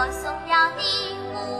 我送了礼物。